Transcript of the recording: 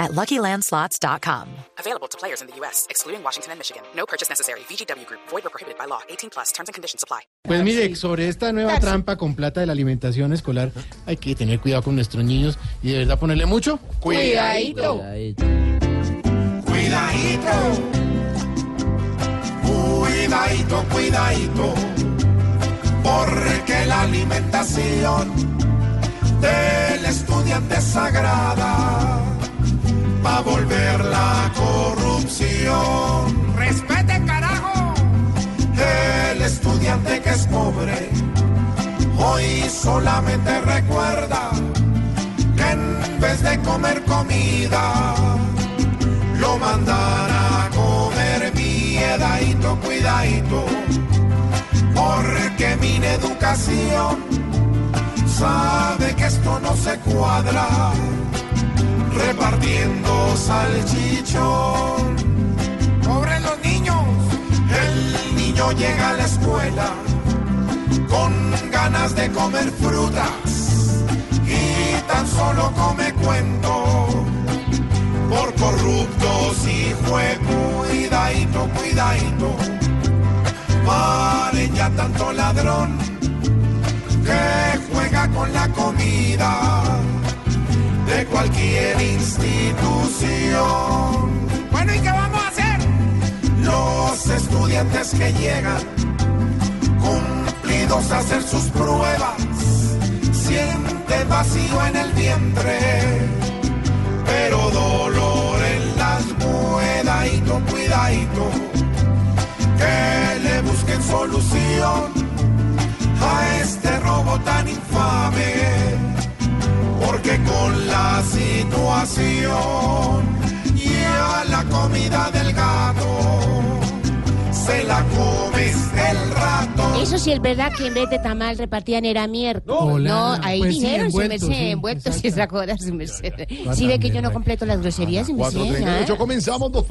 at LuckyLandSlots.com. Available to players in the U.S., excluding Washington and Michigan. No purchase necessary. VGW Group. Void or prohibited by law. 18 plus. Terms and conditions apply. Pues mire, sobre esta nueva trampa con plata de la alimentación escolar, hay que tener cuidado con nuestros niños y de verdad ponerle mucho Cuidadito. Cuidadito. Cuidadito, cuidadito. Porque la alimentación del que es pobre hoy solamente recuerda que en vez de comer comida lo mandan a comer miedadito, cuidadito, porque mi educación sabe que esto no se cuadra, repartiendo salchichón. Llega a la escuela con ganas de comer frutas y tan solo come cuento por corruptos y fue cuidadito, cuidadito. Paren ya tanto ladrón que juega con la comida de cualquier institución. Que llegan cumplidos a hacer sus pruebas. Sienten vacío en el vientre pero dolor en las cuidadito, cuidadito, que le busquen solución a este robo tan infame, porque con la situación y a la comida del Eso sí es verdad que en vez de tamal repartían era miércoles. Hola. No, ahí Pues sí, dijeron, su envueltos, merced, sí, envueltos exacto. esa cosa, su merced. Sí ve que yo no completo las groserías, su merced. 4.38 ¿ah? comenzamos, dos